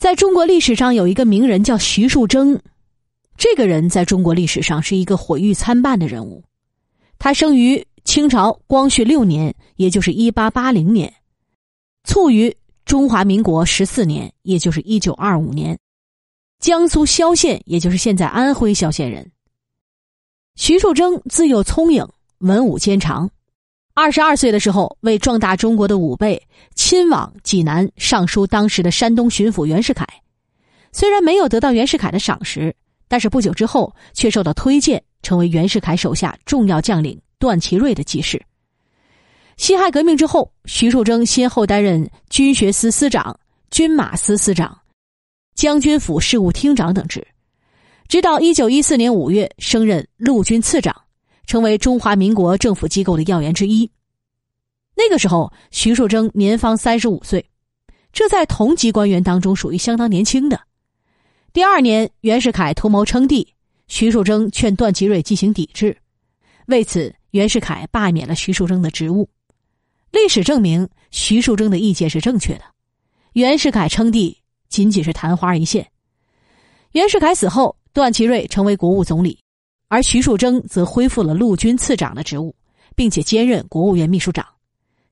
在中国历史上有一个名人叫徐树铮，这个人在中国历史上是一个毁誉参半的人物。他生于清朝光绪六年，也就是一八八零年，卒于中华民国十四年，也就是一九二五年，江苏萧县，也就是现在安徽萧县人。徐树铮自幼聪颖，文武兼长。二十二岁的时候，为壮大中国的武备，亲往济南上书当时的山东巡抚袁世凯。虽然没有得到袁世凯的赏识，但是不久之后却受到推荐，成为袁世凯手下重要将领段祺瑞的继室。辛亥革命之后，徐树铮先后担任军学司司长、军马司司长、将军府事务厅长等职，直到一九一四年五月升任陆军次长。成为中华民国政府机构的要员之一。那个时候，徐树铮年方三十五岁，这在同级官员当中属于相当年轻的。第二年，袁世凯图谋称帝，徐树铮劝段祺瑞进行抵制，为此，袁世凯罢免了徐树铮的职务。历史证明，徐树铮的意见是正确的。袁世凯称帝仅仅是昙花一现。袁世凯死后，段祺瑞成为国务总理。而徐树铮则恢复了陆军次长的职务，并且兼任国务院秘书长。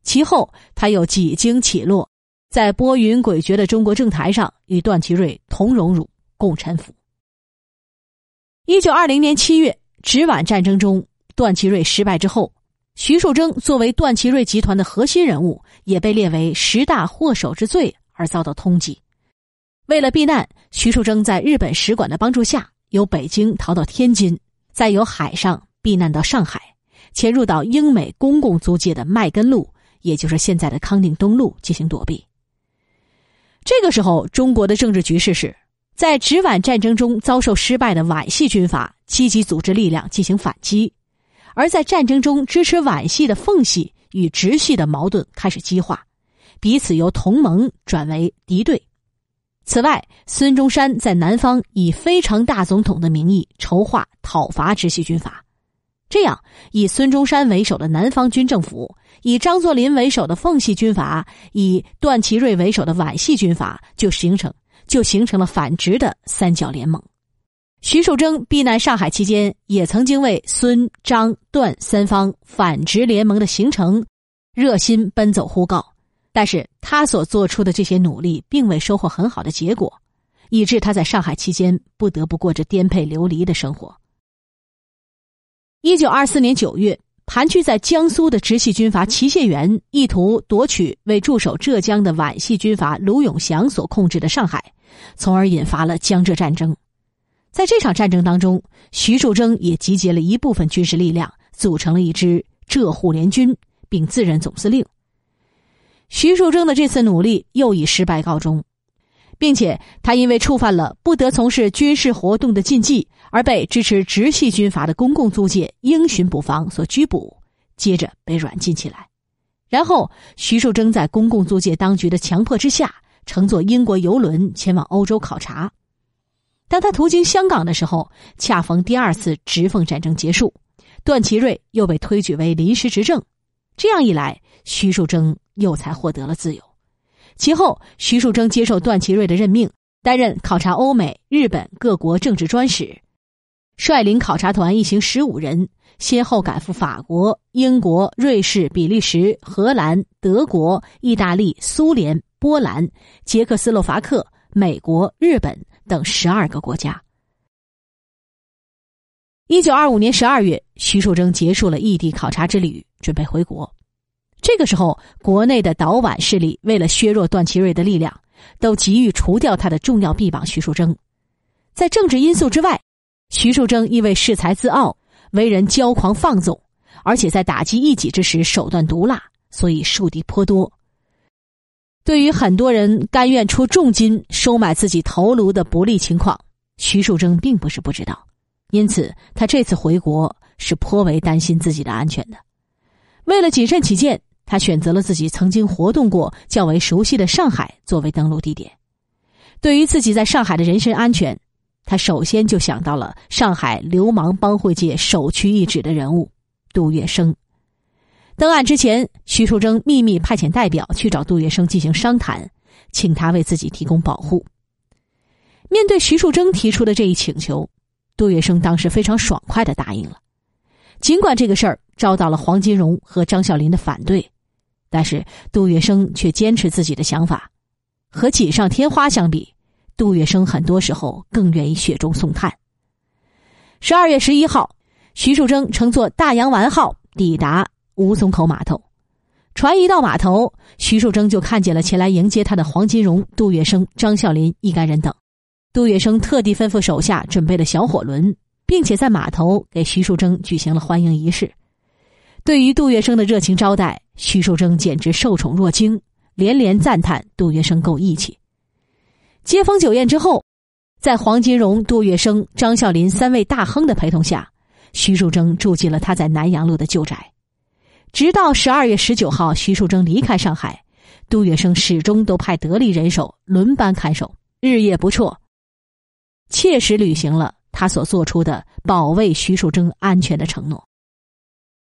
其后，他又几经起落，在波云诡谲的中国政坛上与段祺瑞同荣辱、共沉浮。一九二零年七月，直皖战争中，段祺瑞失败之后，徐树铮作为段祺瑞集团的核心人物，也被列为十大祸首之罪而遭到通缉。为了避难，徐树铮在日本使馆的帮助下，由北京逃到天津。再由海上避难到上海，潜入到英美公共租界的麦根路，也就是现在的康定东路进行躲避。这个时候，中国的政治局势是在直皖战争中遭受失败的皖系军阀积极组织力量进行反击，而在战争中支持皖系的奉系与直系的矛盾开始激化，彼此由同盟转为敌对。此外，孙中山在南方以非常大总统的名义筹划讨伐直系军阀，这样以孙中山为首的南方军政府，以张作霖为首的奉系军阀，以段祺瑞为首的皖系军阀，就形成就形成了反直的三角联盟。徐树铮避难上海期间，也曾经为孙张段三方反直联盟的形成热心奔走呼告。但是他所做出的这些努力，并未收获很好的结果，以致他在上海期间不得不过着颠沛流离的生活。一九二四年九月，盘踞在江苏的直系军阀祁谢元意图夺取为驻守浙江的皖系军阀卢永祥所控制的上海，从而引发了江浙战争。在这场战争当中，徐树铮也集结了一部分军事力量，组成了一支浙沪联军，并自任总司令。徐树铮的这次努力又以失败告终，并且他因为触犯了不得从事军事活动的禁忌，而被支持直系军阀的公共租界英巡捕房所拘捕，接着被软禁起来。然后，徐树铮在公共租界当局的强迫之下，乘坐英国游轮前往欧洲考察。当他途经香港的时候，恰逢第二次直奉战争结束，段祺瑞又被推举为临时执政。这样一来，徐树铮。又才获得了自由。其后，徐树铮接受段祺瑞的任命，担任考察欧美、日本各国政治专使，率领考察团一行十五人，先后赶赴法国、英国、瑞士、比利时、荷兰、德国、意大利、苏联、波兰、捷克斯洛伐克、美国、日本等十二个国家。一九二五年十二月，徐树铮结束了异地考察之旅，准备回国。这个时候，国内的倒皖势力为了削弱段祺瑞的力量，都急于除掉他的重要臂膀徐树铮。在政治因素之外，徐树铮因为恃才自傲，为人骄狂放纵，而且在打击异己之时手段毒辣，所以树敌颇多。对于很多人甘愿出重金收买自己头颅的不利情况，徐树铮并不是不知道，因此他这次回国是颇为担心自己的安全的。为了谨慎起见。他选择了自己曾经活动过、较为熟悉的上海作为登陆地点。对于自己在上海的人身安全，他首先就想到了上海流氓帮会界首屈一指的人物杜月笙。登岸之前，徐树铮秘密派遣代表去找杜月笙进行商谈，请他为自己提供保护。面对徐树铮提出的这一请求，杜月笙当时非常爽快的答应了。尽管这个事儿遭到了黄金荣和张啸林的反对，但是杜月笙却坚持自己的想法。和锦上添花相比，杜月笙很多时候更愿意雪中送炭。十二月十一号，徐树铮乘坐大洋丸号抵达吴淞口码头。船一到码头，徐树铮就看见了前来迎接他的黄金荣、杜月笙、张啸林一干人等。杜月笙特地吩咐手下准备了小火轮，并且在码头给徐树铮举行了欢迎仪式。对于杜月笙的热情招待，徐树铮简直受宠若惊，连连赞叹杜月笙够义气。接风酒宴之后，在黄金荣、杜月笙、张啸林三位大亨的陪同下，徐树铮住进了他在南阳路的旧宅。直到十二月十九号，徐树铮离开上海，杜月笙始终都派得力人手轮班看守，日夜不辍。切实履行了他所做出的保卫徐树铮安全的承诺。